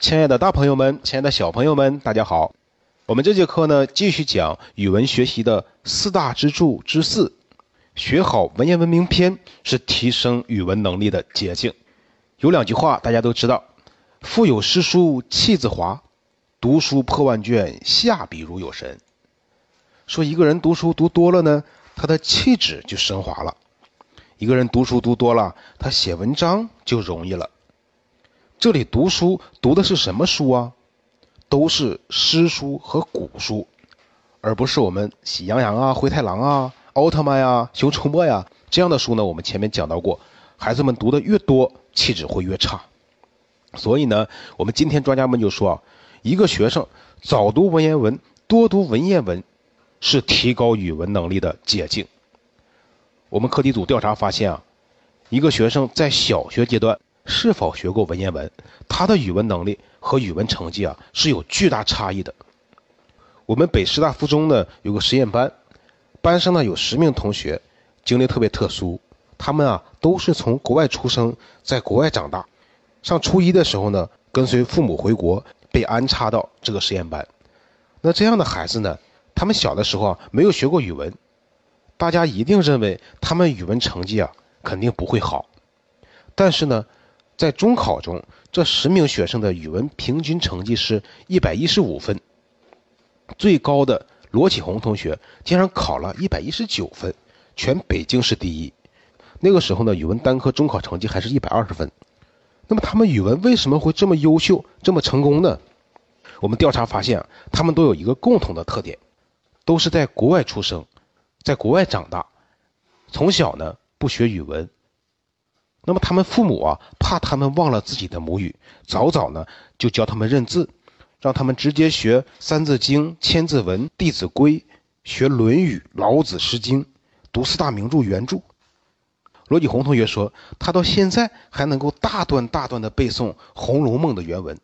亲爱的大朋友们，亲爱的小朋友们，大家好。我们这节课呢，继续讲语文学习的四大支柱之四，学好文言文名篇是提升语文能力的捷径。有两句话大家都知道：“腹有诗书气自华，读书破万卷，下笔如有神。”说一个人读书读多了呢，他的气质就升华了；一个人读书读多了，他写文章就容易了。这里读书读的是什么书啊？都是诗书和古书，而不是我们喜羊羊啊、灰太狼啊、奥特曼呀、熊出没呀这样的书呢。我们前面讲到过，孩子们读的越多，气质会越差。所以呢，我们今天专家们就说啊，一个学生早读文言文，多读文言文，是提高语文能力的捷径。我们课题组调查发现啊，一个学生在小学阶段。是否学过文言文？他的语文能力和语文成绩啊是有巨大差异的。我们北师大附中呢有个实验班，班上呢有十名同学，经历特别特殊。他们啊都是从国外出生，在国外长大。上初一的时候呢，跟随父母回国，被安插到这个实验班。那这样的孩子呢，他们小的时候啊没有学过语文，大家一定认为他们语文成绩啊肯定不会好。但是呢。在中考中，这十名学生的语文平均成绩是一百一十五分，最高的罗启红同学竟然考了一百一十九分，全北京市第一。那个时候呢，语文单科中考成绩还是一百二十分。那么他们语文为什么会这么优秀、这么成功呢？我们调查发现，他们都有一个共同的特点，都是在国外出生，在国外长大，从小呢不学语文。那么他们父母啊，怕他们忘了自己的母语，早早呢就教他们认字，让他们直接学《三字经》《千字文》《弟子规》，学《论语》《老子》《诗经》，读四大名著原著。罗继红同学说，他到现在还能够大段大段的背诵《红楼梦》的原文。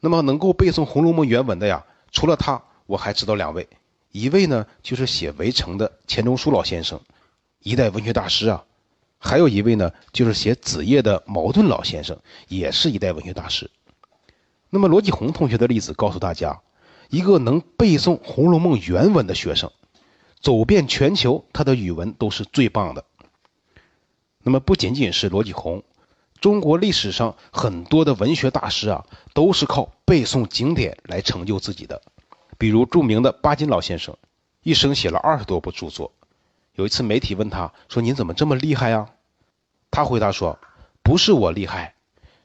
那么能够背诵《红楼梦》原文的呀，除了他，我还知道两位，一位呢就是写《围城》的钱钟书老先生，一代文学大师啊。还有一位呢，就是写《子夜》的茅盾老先生，也是一代文学大师。那么罗继红同学的例子告诉大家，一个能背诵《红楼梦》原文的学生，走遍全球，他的语文都是最棒的。那么不仅仅是罗继红，中国历史上很多的文学大师啊，都是靠背诵经典来成就自己的。比如著名的巴金老先生，一生写了二十多部著作。有一次，媒体问他说：“您怎么这么厉害呀？”他回答说：“不是我厉害，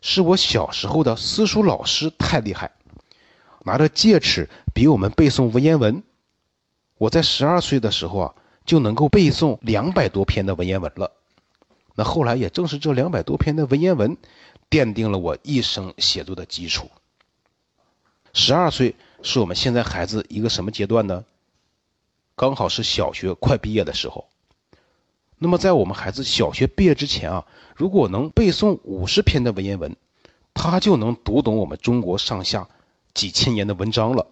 是我小时候的私塾老师太厉害，拿着戒尺逼我们背诵文言文。我在十二岁的时候啊，就能够背诵两百多篇的文言文了。那后来也正是这两百多篇的文言文，奠定了我一生写作的基础。十二岁是我们现在孩子一个什么阶段呢？”刚好是小学快毕业的时候，那么在我们孩子小学毕业之前啊，如果能背诵五十篇的文言文，他就能读懂我们中国上下几千年的文章了。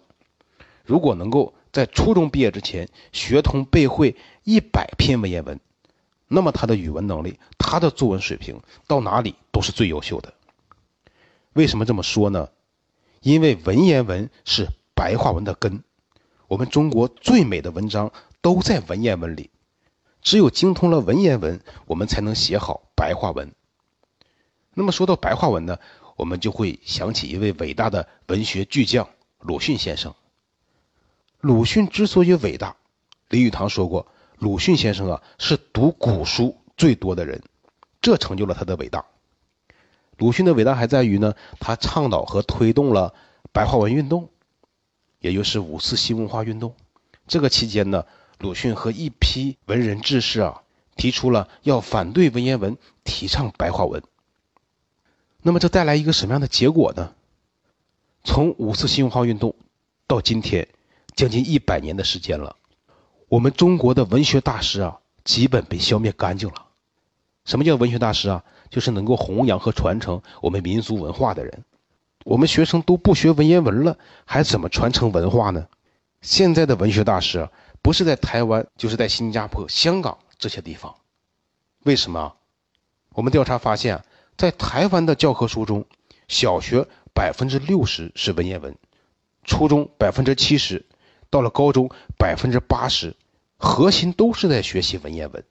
如果能够在初中毕业之前学通背会一百篇文言文，那么他的语文能力、他的作文水平到哪里都是最优秀的。为什么这么说呢？因为文言文是白话文的根。我们中国最美的文章都在文言文里，只有精通了文言文，我们才能写好白话文。那么说到白话文呢，我们就会想起一位伟大的文学巨匠鲁迅先生。鲁迅之所以伟大，李语堂说过，鲁迅先生啊是读古书最多的人，这成就了他的伟大。鲁迅的伟大还在于呢，他倡导和推动了白话文运动。也就是五四新文化运动，这个期间呢，鲁迅和一批文人志士啊，提出了要反对文言文，提倡白话文。那么这带来一个什么样的结果呢？从五四新文化运动到今天，将近一百年的时间了，我们中国的文学大师啊，基本被消灭干净了。什么叫文学大师啊？就是能够弘扬和传承我们民族文化的人。我们学生都不学文言文了，还怎么传承文化呢？现在的文学大师不是在台湾，就是在新加坡、香港这些地方。为什么？我们调查发现，在台湾的教科书中，小学百分之六十是文言文，初中百分之七十，到了高中百分之八十，核心都是在学习文言文。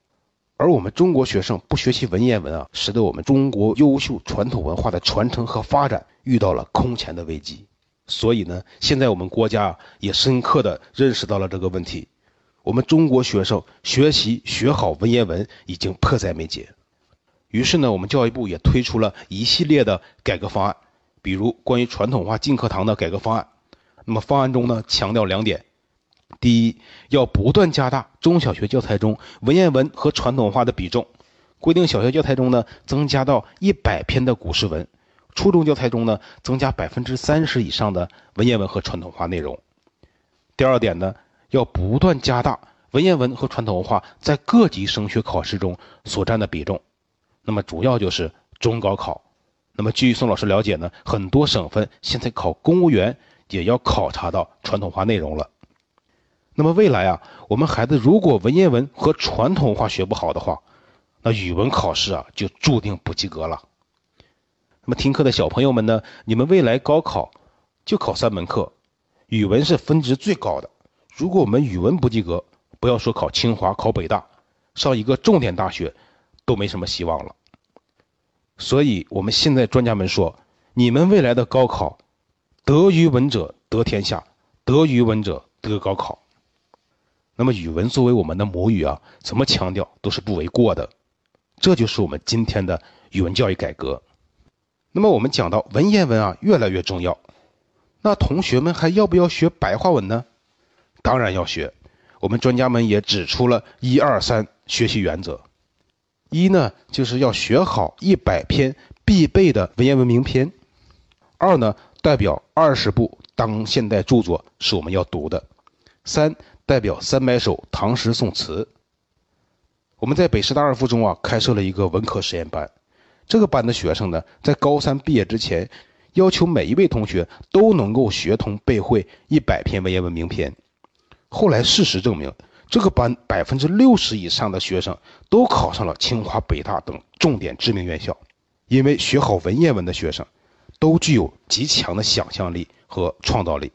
而我们中国学生不学习文言文啊，使得我们中国优秀传统文化的传承和发展遇到了空前的危机。所以呢，现在我们国家也深刻的认识到了这个问题，我们中国学生学习学好文言文已经迫在眉睫。于是呢，我们教育部也推出了一系列的改革方案，比如关于传统文化进课堂的改革方案。那么方案中呢，强调两点。第一，要不断加大中小学教材中文言文和传统话的比重，规定小学教材中呢增加到一百篇的古诗文，初中教材中呢增加百分之三十以上的文言文和传统话内容。第二点呢，要不断加大文言文和传统文化在各级升学考试中所占的比重。那么主要就是中高考。那么据宋老师了解呢，很多省份现在考公务员也要考察到传统话内容了。那么未来啊，我们孩子如果文言文和传统文化学不好的话，那语文考试啊就注定不及格了。那么听课的小朋友们呢，你们未来高考就考三门课，语文是分值最高的。如果我们语文不及格，不要说考清华、考北大，上一个重点大学都没什么希望了。所以我们现在专家们说，你们未来的高考，得语文者得天下，得语文者得高考。那么语文作为我们的母语啊，怎么强调都是不为过的。这就是我们今天的语文教育改革。那么我们讲到文言文啊，越来越重要。那同学们还要不要学白话文呢？当然要学。我们专家们也指出了一二三学习原则。一呢，就是要学好一百篇必备的文言文名篇。二呢，代表二十部当现代著作是我们要读的。三。代表三百首唐诗宋词。我们在北师大二附中啊开设了一个文科实验班，这个班的学生呢，在高三毕业之前，要求每一位同学都能够学通背会一百篇文言文名篇。后来事实证明，这个班百分之六十以上的学生都考上了清华、北大等重点知名院校，因为学好文言文的学生，都具有极强的想象力和创造力。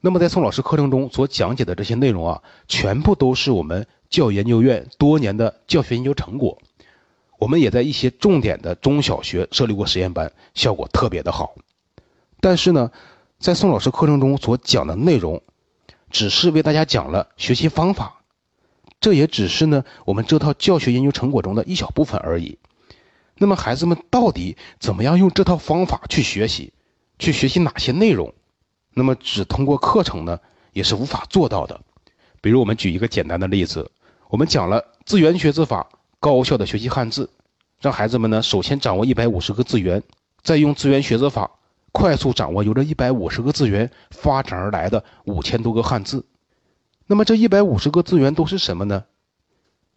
那么，在宋老师课程中所讲解的这些内容啊，全部都是我们教研究院多年的教学研究成果。我们也在一些重点的中小学设立过实验班，效果特别的好。但是呢，在宋老师课程中所讲的内容，只是为大家讲了学习方法，这也只是呢我们这套教学研究成果中的一小部分而已。那么，孩子们到底怎么样用这套方法去学习？去学习哪些内容？那么只通过课程呢，也是无法做到的。比如我们举一个简单的例子，我们讲了字源学字法，高效的学习汉字，让孩子们呢首先掌握一百五十个字源，再用字源学字法快速掌握由这一百五十个字源发展而来的五千多个汉字。那么这一百五十个字源都是什么呢？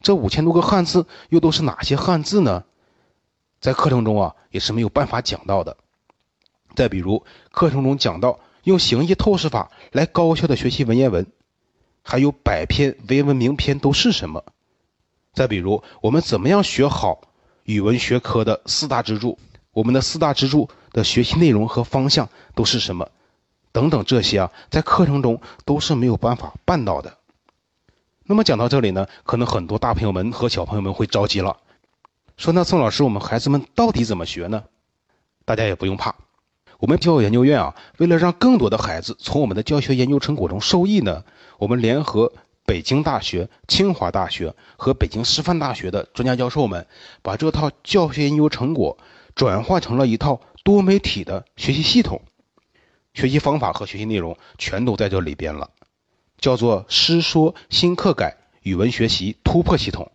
这五千多个汉字又都是哪些汉字呢？在课程中啊也是没有办法讲到的。再比如课程中讲到。用形意透视法来高效的学习文言文，还有百篇文言文名篇都是什么？再比如，我们怎么样学好语文学科的四大支柱？我们的四大支柱的学习内容和方向都是什么？等等，这些啊，在课程中都是没有办法办到的。那么讲到这里呢，可能很多大朋友们和小朋友们会着急了，说：“那宋老师，我们孩子们到底怎么学呢？”大家也不用怕。我们教育研究院啊，为了让更多的孩子从我们的教学研究成果中受益呢，我们联合北京大学、清华大学和北京师范大学的专家教授们，把这套教学研究成果转化成了一套多媒体的学习系统，学习方法和学习内容全都在这里边了，叫做“师说新课改语文学习突破系统”。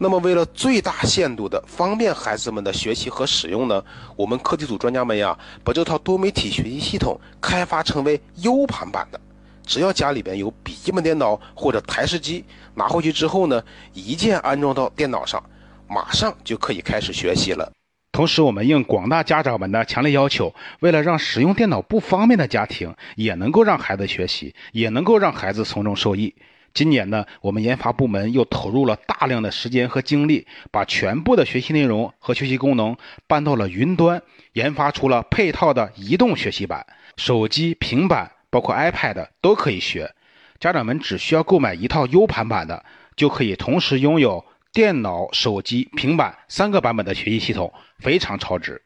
那么，为了最大限度的方便孩子们的学习和使用呢，我们课题组专家们呀，把这套多媒体学习系统开发成为 U 盘版的。只要家里边有笔记本电脑或者台式机，拿回去之后呢，一键安装到电脑上，马上就可以开始学习了。同时，我们应广大家长们的强烈要求，为了让使用电脑不方便的家庭也能够让孩子学习，也能够让孩子从中受益。今年呢，我们研发部门又投入了大量的时间和精力，把全部的学习内容和学习功能搬到了云端，研发出了配套的移动学习版，手机、平板，包括 iPad 都可以学。家长们只需要购买一套 U 盘版的，就可以同时拥有电脑、手机、平板三个版本的学习系统，非常超值。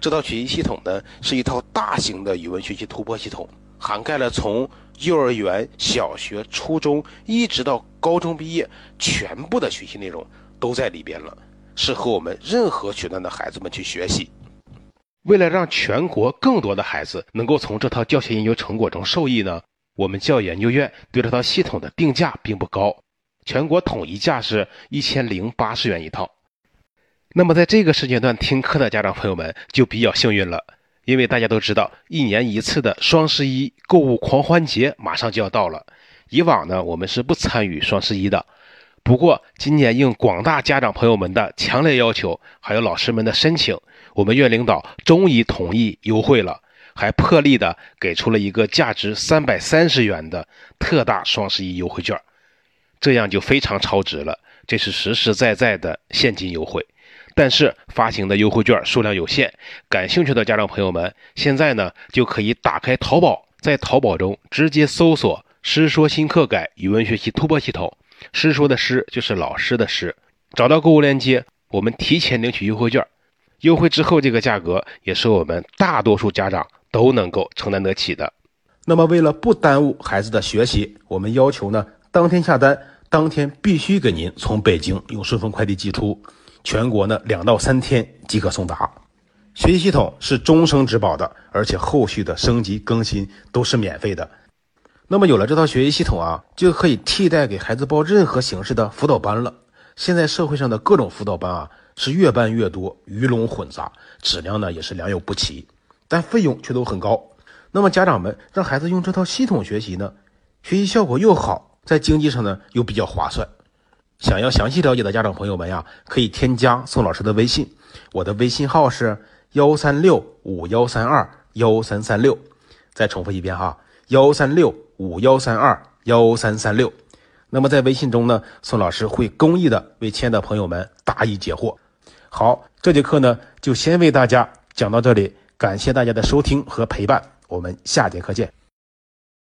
这套学习系统呢，是一套大型的语文学习突破系统，涵盖了从幼儿园、小学、初中一直到高中毕业，全部的学习内容都在里边了，适合我们任何学段的孩子们去学习。为了让全国更多的孩子能够从这套教学研究成果中受益呢，我们教研究院对这套系统的定价并不高，全国统一价是一千零八十元一套。那么在这个时间段听课的家长朋友们就比较幸运了。因为大家都知道，一年一次的双十一购物狂欢节马上就要到了。以往呢，我们是不参与双十一的。不过今年应广大家长朋友们的强烈要求，还有老师们的申请，我们院领导终于同意优惠了，还破例的给出了一个价值三百三十元的特大双十一优惠券，这样就非常超值了。这是实实在在的现金优惠。但是发行的优惠券数量有限，感兴趣的家长朋友们，现在呢就可以打开淘宝，在淘宝中直接搜索“师说新课改语文学习突破系统”，师说的师就是老师的师，找到购物链接，我们提前领取优惠券，优惠之后这个价格也是我们大多数家长都能够承担得起的。那么为了不耽误孩子的学习，我们要求呢，当天下单，当天必须给您从北京用顺丰快递寄出。全国呢两到三天即可送达，学习系统是终生质保的，而且后续的升级更新都是免费的。那么有了这套学习系统啊，就可以替代给孩子报任何形式的辅导班了。现在社会上的各种辅导班啊是越办越多，鱼龙混杂，质量呢也是良莠不齐，但费用却都很高。那么家长们让孩子用这套系统学习呢，学习效果又好，在经济上呢又比较划算。想要详细了解的家长朋友们呀，可以添加宋老师的微信，我的微信号是幺三六五幺三二幺三三六。再重复一遍哈，幺三六五幺三二幺三三六。那么在微信中呢，宋老师会公益的为亲爱的朋友们答疑解惑。好，这节课呢就先为大家讲到这里，感谢大家的收听和陪伴，我们下节课见。